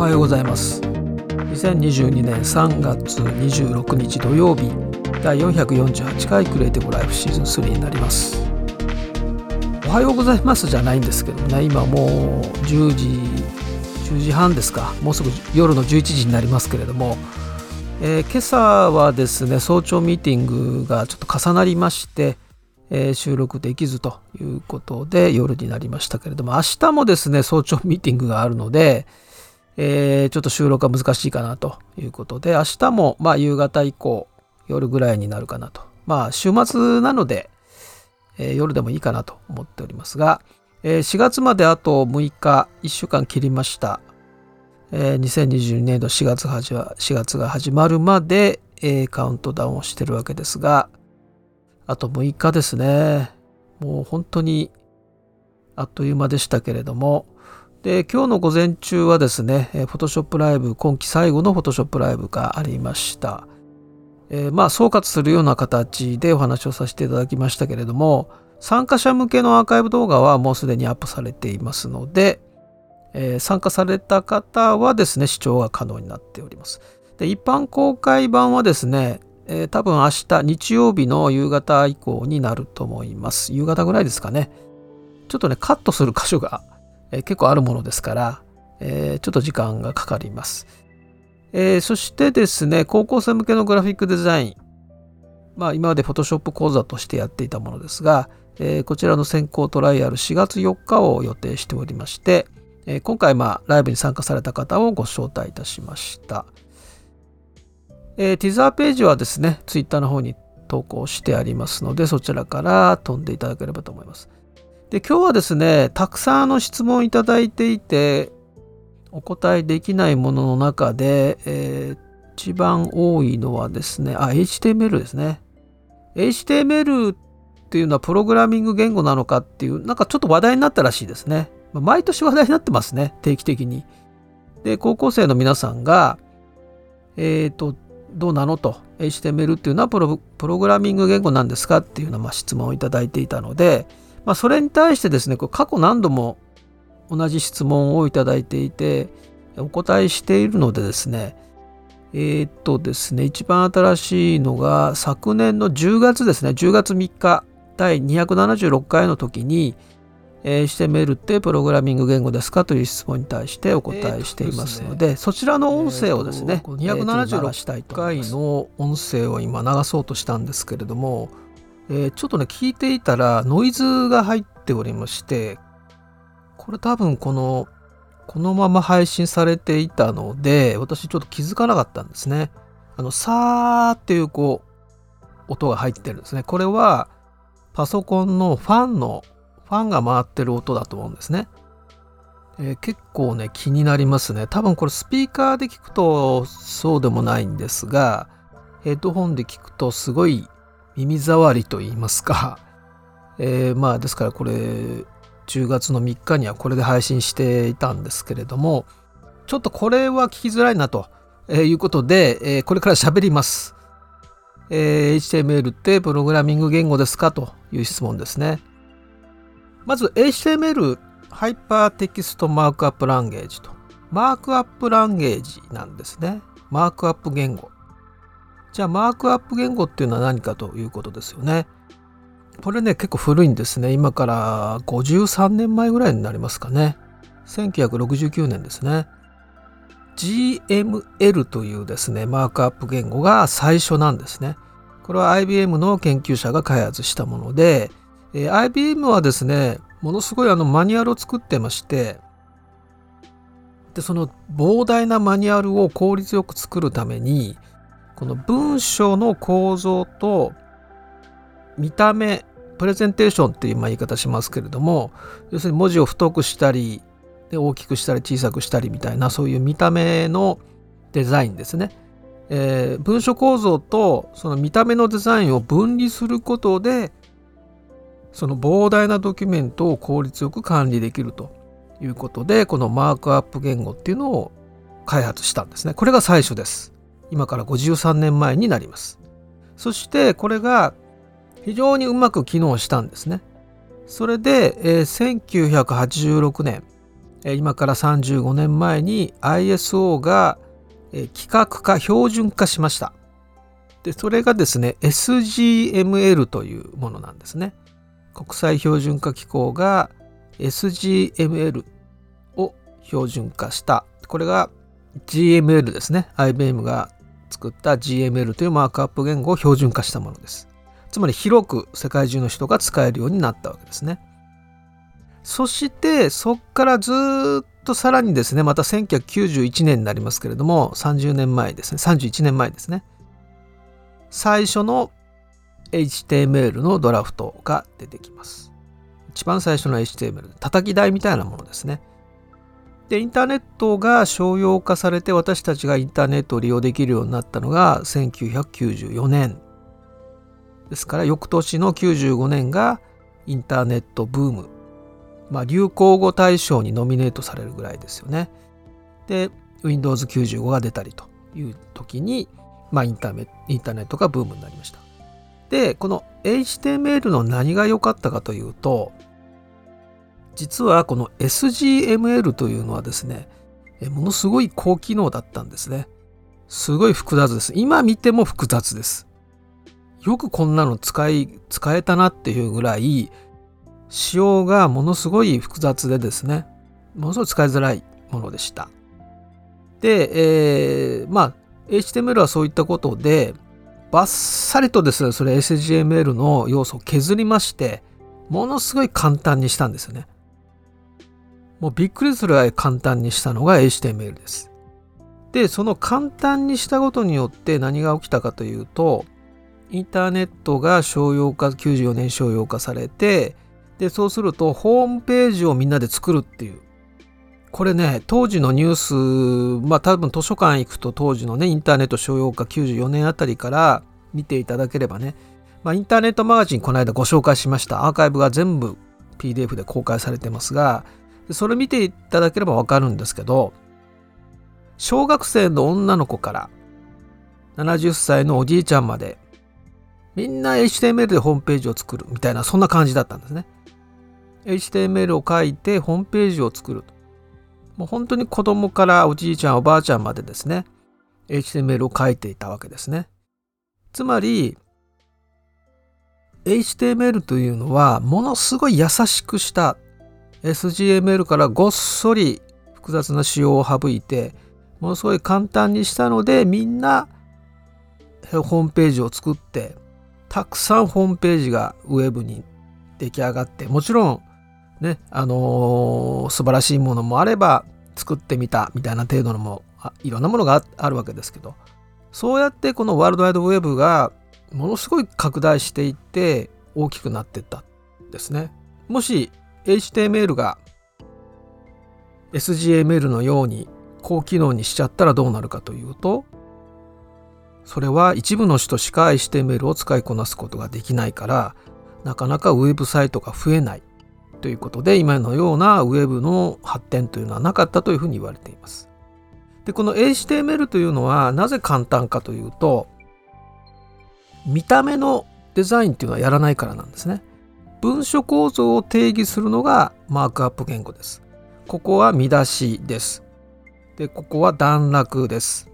おはようございます。2022年3月26日土曜日第448回クリエイティブライフシーズン3になります。おはようございますじゃないんですけどね今もう10時10時半ですか。もうすぐ夜の11時になりますけれども、えー、今朝はですね早朝ミーティングがちょっと重なりましてえー、収録できずということで夜になりましたけれども明日もですね早朝ミーティングがあるので、えー、ちょっと収録が難しいかなということで明日もまあ夕方以降夜ぐらいになるかなとまあ週末なので、えー、夜でもいいかなと思っておりますが、え4月まであと6日1週間切りました、え2022年度4月 ,4 月が始まるまで、えカウントダウンをしてるわけですがあと6日ですね。もう本当にあっという間でしたけれども、で、今日の午前中はですね、フォトショップライブ、今季最後のフォトショップライブがありました。えー、まあ、総括するような形でお話をさせていただきましたけれども、参加者向けのアーカイブ動画はもうすでにアップされていますので、えー、参加された方はですね、視聴が可能になっております。で一般公開版はですね、えー、多分明日日曜日の夕方以降になると思います。夕方ぐらいですかね。ちょっとね、カットする箇所が、え、結構あるものですから、え、ちょっと時間がかかります。え、そしてですね、高校生向けのグラフィックデザイン。まあ今まで Photoshop 講座としてやっていたものですが、え、こちらの先行トライアル4月4日を予定しておりまして、え、今回まあライブに参加された方をご招待いたしました。え、ティザーページはですね、ツイッターの方に投稿してありますので、そちらから飛んでいただければと思います。で、今日はですね、たくさんの質問いただいていて、お答えできないものの中で、えー、一番多いのはですね、あ、HTML ですね。HTML っていうのはプログラミング言語なのかっていう、なんかちょっと話題になったらしいですね。毎年話題になってますね、定期的に。で、高校生の皆さんが、えっ、ー、と、どうなのと HTML っていうのはプログラミング言語なんですかっていうようなま質問をいただいていたので、まあ、それに対してですね過去何度も同じ質問をいただいていてお答えしているのでですねえー、っとですね一番新しいのが昨年の10月ですね10月3日第276回の時にえー、HTML ってプログラミング言語ですかという質問に対してお答えしていますのでえーでね、そちらの音声をですね、えー、276回の音声を今流そうとしたんですけれども、えー、ちょっとね聞いていたらノイズが入っておりましてこれ多分このこのまま配信されていたので私ちょっと気づかなかったんですね。あのさーっていうこう音が入ってるんですね。これはパソコンのファンのファンが回ってる音だと思うんですね。えー、結構ね気になりますね。多分これスピーカーで聞くとそうでもないんですがヘッドホンで聞くとすごい耳障りと言いますか、えー、まあですからこれ10月の3日にはこれで配信していたんですけれどもちょっとこれは聞きづらいなということで、えー、これから喋ります。えー、HTML ってプログラミング言語ですかという質問ですね。まず HTML Hypertext Markup Language とマークアップランゲージなんですね。マークアップ言語。じゃあマークアップ言語っていうのは何かということですよね。これね結構古いんですね。今から53年前ぐらいになりますかね。1969年ですね。GML というですねマークアップ言語が最初なんですね。これは IBM の研究者が開発したものでえー、IBM はですねものすごいあのマニュアルを作ってましてでその膨大なマニュアルを効率よく作るためにこの文章の構造と見た目プレゼンテーションっていう言い方しますけれども要するに文字を太くしたりで大きくしたり小さくしたりみたいなそういう見た目のデザインですね、えー、文書構造とその見た目のデザインを分離することでその膨大なドキュメントを効率よく管理できるということでこのマークアップ言語っていうのを開発したんですね。これが最初です。今から53年前になります。そしてこれが非常にうまく機能したんですね。それで、えー、1986年今から35年前に ISO が規格化標準化しました。でそれがですね SGML というものなんですね。国際標準化機構が SGML を標準化した。これが GML ですね。IBM が作った GML というマークアップ言語を標準化したものです。つまり広く世界中の人が使えるようになったわけですね。そしてそこからずっとさらにですねまた1991年になりますけれども30年前ですね31年前ですね。最初の HTML のドラフトが出てきます。一番最初の HTML 叩き台みたいなものですね。でインターネットが商用化されて私たちがインターネットを利用できるようになったのが1994年。ですから翌年の95年がインターネットブーム。まあ流行語大賞にノミネートされるぐらいですよね。で Windows95 が出たりという時に、まあ、インターネインターネットがブームになりました。でこの HTML の何が良かったかというと実はこの SGML というのはですね、ものすごい高機能だったんですね。すごい複雑です。今見ても複雑です。よくこんなの使い、使えたなっていうぐらい、仕様がものすごい複雑でですね、ものすごい使いづらいものでした。で、えー、まあ、HTML はそういったことで、バッサリとですね、それ SGML の要素を削りまして、ものすごい簡単にしたんですよね。もうびっくりするぐらい簡単にしたのが HTML です。で、その簡単にしたことによって何が起きたかというと、インターネットが商用化、94年商用化されて、で、そうするとホームページをみんなで作るっていう。これね、当時のニュース、まあ多分図書館行くと当時のね、インターネット商用化94年あたりから見ていただければね、まあ、インターネットマガジンこの間ご紹介しました。アーカイブが全部 PDF で公開されてますが、それ見ていただければわかるんですけど、小学生の女の子から70歳のおじいちゃんまで、みんな HTML でホームページを作るみたいな、そんな感じだったんですね。HTML を書いてホームページを作ると。もう本当に子供からおじいちゃん、おばあちゃんまでですね、HTML を書いていたわけですね。つまり、HTML というのはものすごい優しくした SGML からごっそり複雑な仕様を省いてものすごい簡単にしたのでみんなホームページを作ってたくさんホームページがウェブに出来上がってもちろんねあのー、素晴らしいものもあれば作ってみたみたいな程度のもいろんなものがあるわけですけどそうやってこのワールドワイドウェブがものすごい拡大していって大きくなっていったんですね。もし HTML が SGML のように高機能にしちゃったらどうなるかというとそれは一部の人しか HTML を使いこなすことができないからなかなかウェブサイトが増えないということで今のようなウェブの発展というのはなかったというふうに言われています。でこの HTML というのはなぜ簡単かというと見た目のデザインっていうのはやらないからなんですね。文書構造を定義するのがマークアップ言語です。ここは見出しです。で、ここは段落です。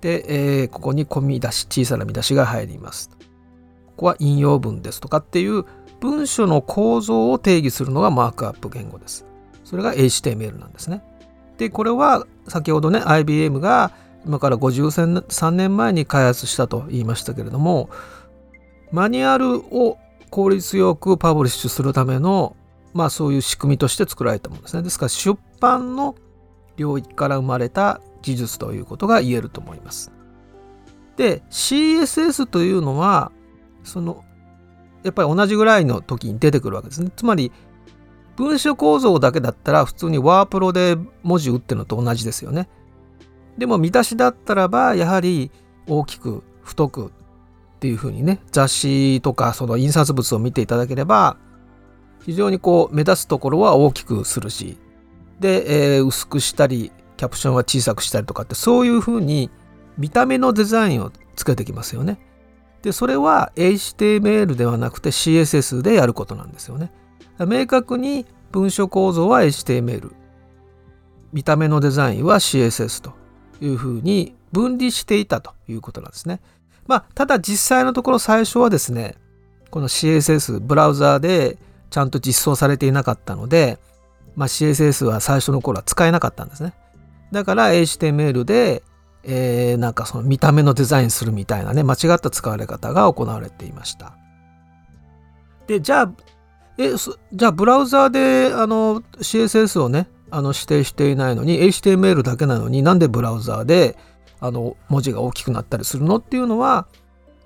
で、えー、ここに込み出し、小さな見出しが入ります。ここは引用文ですとかっていう文書の構造を定義するのがマークアップ言語です。それが HTML なんですね。で、これは先ほどね、IBM が今から53年前に開発したと言いましたけれども、マニュアルを効率よくパブリッシュするための、まあそういう仕組みとして作られたものですね。ですから出版の領域から生まれた技術ということが言えると思います。で、CSS というのは、その、やっぱり同じぐらいの時に出てくるわけですね。つまり、文書構造だけだったら普通にワープロで文字打ってるのと同じですよね。でも見出しだったらば、やはり大きく太くっていうふうにね雑誌とかその印刷物を見ていただければ非常にこう目立つところは大きくするしで、えー、薄くしたりキャプションは小さくしたりとかってそういうふうに見た目のデザインをつけてきますよね。でそれは HTML ではなくて CSS でやることなんですよね。明確に文書構造は HTML 見た目のデザインは CSS というふうに分離していたということなんですね。まあ、ただ実際のところ最初はですね、この CSS、ブラウザーでちゃんと実装されていなかったので、まあ、CSS は最初の頃は使えなかったんですね。だから HTML で、えー、なんかその見た目のデザインするみたいなね、間違った使われ方が行われていました。で、じゃあ、えじゃあブラウザーであの CSS をね、あの指定していないのに HTML だけなのになんでブラウザーであの文字が大きくなったりするのっていうのは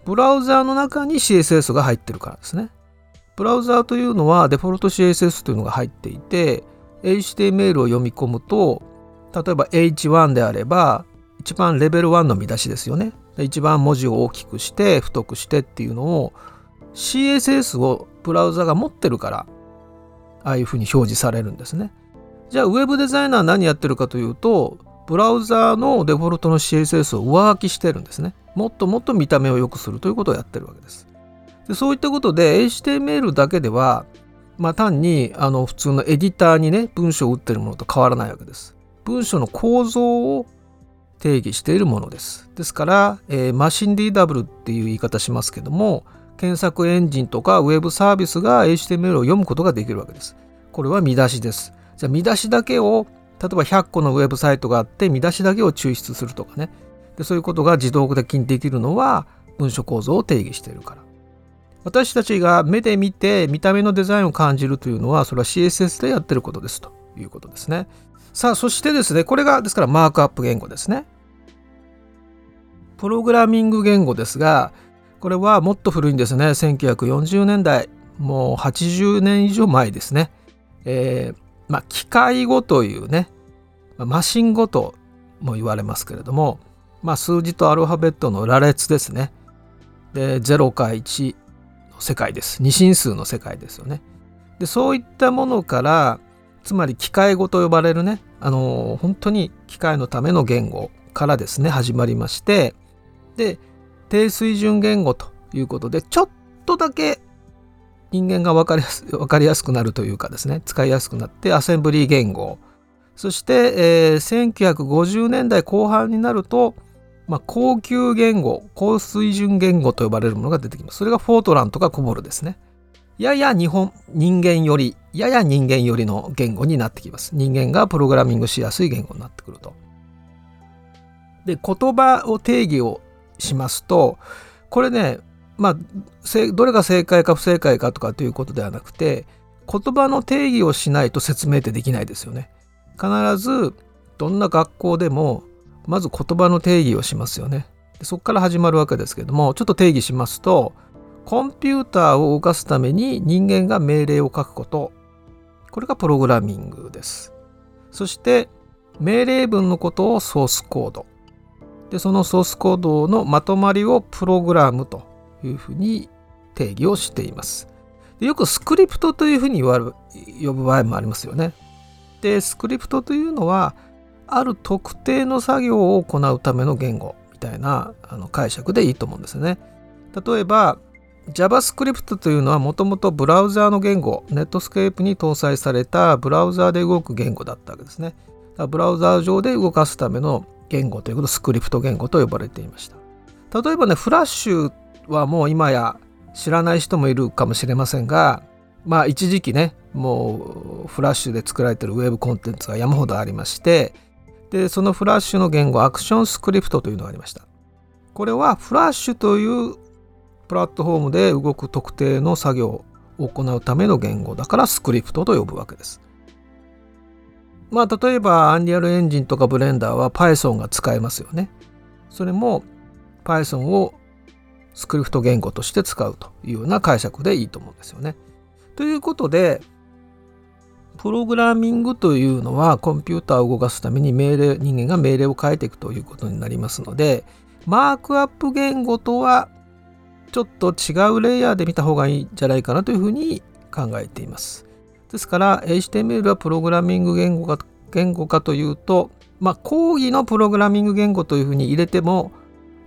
ブラウザーの中に CSS が入ってるからですね。ブラウザーというのはデフォルト CSS というのが入っていて HTML を読み込むと例えば H1 であれば一番レベル1の見出しですよね。一番文字を大きくして太くしてっていうのを CSS をブラウザが持ってるからああいうふうに表示されるんですね。じゃあウェブデザイナー何やってるかというとブラウザーのデフォルトの CSS を上書きしてるんですね。もっともっと見た目を良くするということをやってるわけです。でそういったことで HTML だけでは、まあ、単にあの普通のエディターにね文章を打ってるものと変わらないわけです。文章の構造を定義しているものです。ですから、えー、マシンリーダブルっていう言い方しますけども検索エンジンとかウェブサービスが HTML を読むことができるわけです。これは見出しです。じゃあ見出しだけを例えば100個のウェブサイトがあって見出しだけを抽出するとかね。でそういうことが自動的にできるのは文書構造を定義しているから。私たちが目で見て見た目のデザインを感じるというのはそれは CSS でやってることですということですね。さあそしてですねこれがですからマークアップ言語ですね。プログラミング言語ですがこれはもっと古いんですね。1940年代。もう80年以上前ですね、えーまあ、機械語というね、マシン語とも言われますけれども、まあ、数字とアルファベットの羅列ですね。で、0か1の世界です。二進数の世界ですよね。で、そういったものから、つまり機械語と呼ばれるね、あの、本当に機械のための言語からですね、始まりまして、で、低水準言語ということで、ちょっとだけ人間が分かりやす分かりやすくなるというかですね。使いやすくなってアセンブリー言語。そして、えー、1950年代後半になると、まあ、高級言語高水準言語と呼ばれるものが出てきます。それがフォートランとかコボルですね。やや日本人間よりやや人間よりの言語になってきます。人間がプログラミングしやすい言語になってくると。で言葉を定義をしますとこれねまあ、どれが正解か不正解かとかということではなくて言葉の定義をしないと説明ってできないですよね。必ずどんな学校でもまず言葉の定義をしますよね。でそこから始まるわけですけどもちょっと定義しますとコンピューターを動かすために人間が命令を書くことこれがプログラミングです。そして命令文のことをソースコードでそのソースコードのまとまりをプログラムというふうに定義をしています。でよくスクリプトというふうに言わ呼ぶ場合もありますよね。でスクリプトというのはある特定の作業を行うための言語みたいなあの解釈でいいと思うんですね。例えば JavaScript というのはもともとブラウザーの言語、ネットスケープに搭載されたブラウザーで動く言語だったわけですね。ブラウザー上で動かすための言語ということスクリプト言語と呼ばれていました。例えばね、フラッシュはもう今や知らない人もいるかもしれませんがまあ一時期ねもうフラッシュで作られてるウェブコンテンツが山ほどありましてでそのフラッシュの言語アクションスクリプトというのがありました。これはフラッシュというプラットフォームで動く特定の作業を行うための言語だからスクリプトと呼ぶわけです。まあ例えばアンリアルエンジンとかブレンダーは Python が使えますよね。それも Python をスクリプト言語として使うというような解釈でいいと思うんですよね。ということでプログラミングというのはコンピューターを動かすために命令人間が命令を変えていくということになりますのでマークアップ言語とはちょっと違うレイヤーで見た方がいいんじゃないかなというふうに考えています。ですから HTML はプログラミング言語か言語かというとまあ講義のプログラミング言語というふうに入れても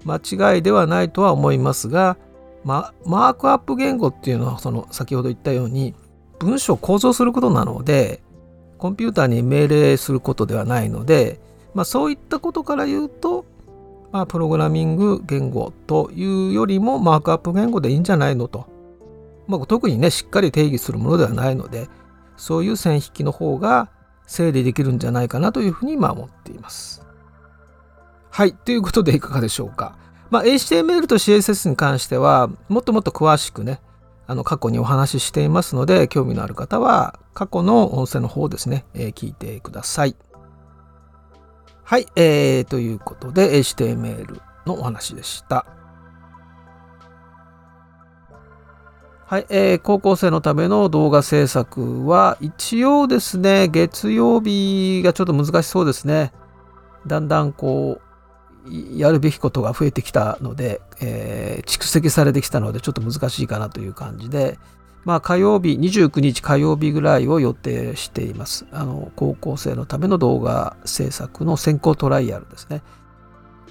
間違いではないとは思いますが、ま、マークアップ言語っていうのはその先ほど言ったように文章を構造することなのでコンピューターに命令することではないので、まあ、そういったことから言うと、まあ、プログラミング言語というよりもマークアップ言語でいいんじゃないのと、まあ、特にねしっかり定義するものではないのでそういう線引きの方が整理できるんじゃないかなというふうに今思っています。はい。ということでいかがでしょうか。まあ、HTML と CSS に関してはもっともっと詳しくねあの過去にお話ししていますので興味のある方は過去の音声の方ですね、えー、聞いてください。はい、えー、ということで HTML のお話でした。はい、えー、高校生のための動画制作は一応ですね、月曜日がちょっと難しそうですね。だんだんこう、やるべきことが増えてきたので、えー、蓄積されてきたのでちょっと難しいかなという感じで、まあ、火曜日29日火曜日ぐらいを予定しています。あの高校生のための動画制作の先行トライアルですね。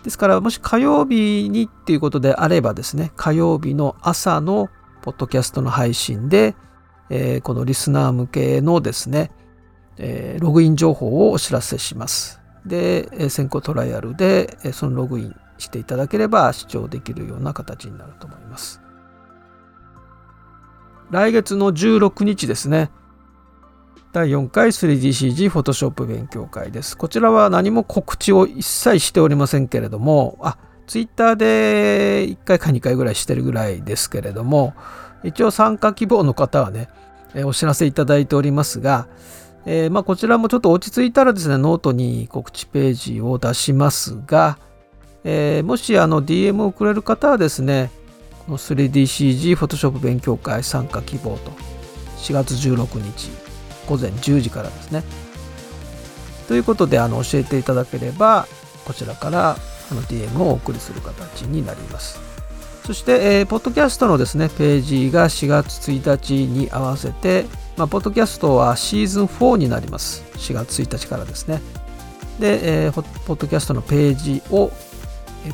ですからもし火曜日にっていうことであればですね火曜日の朝のポッドキャストの配信で、えー、このリスナー向けのですね、えー、ログイン情報をお知らせします。で先行トライアルでそのログインしていただければ視聴できるような形になると思います。来月の16日ですね。第4回 3DCG フォトショップ勉強会です。こちらは何も告知を一切しておりませんけれども、あ、ツイッターで1回か2回ぐらいしてるぐらいですけれども、一応参加希望の方はね、お知らせいただいておりますが、えー、まあ、こちらもちょっと落ち着いたらですね、ノートに告知ページを出しますが、えー、もしあの DM をくれる方はですね、この 3DCG フォトショップ勉強会参加希望と、4月16日午前10時からですね。ということで、あの教えていただければ、こちらからあの DM をお送りする形になります。そして、えー、ポッドキャストのですね、ページが4月1日に合わせて、まあ、ポッドキャストはシーズン4になります。4月1日からですね。で、えー、ポッドキャストのページを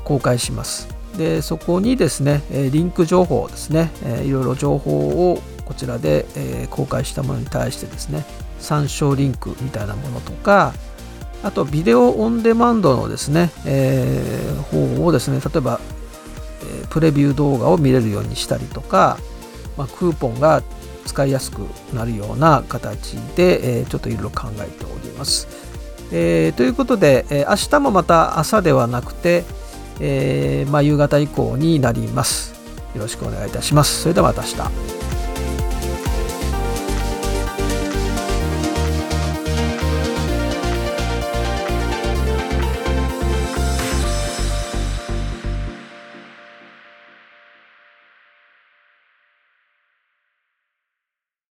公開します。で、そこにですね、リンク情報ですね、いろいろ情報をこちらで公開したものに対してですね、参照リンクみたいなものとか、あとビデオオンデマンドのですね、えー、方をですね、例えば、えプレビュー動画を見れるようにしたりとか、まあ、クーポンが使いやすくなるような形で、えー、ちょっといろいろ考えております。えー、ということで、えー、明日もまた朝ではなくて、えーまあ、夕方以降になります。よろしくお願いいたします。それではまた明日。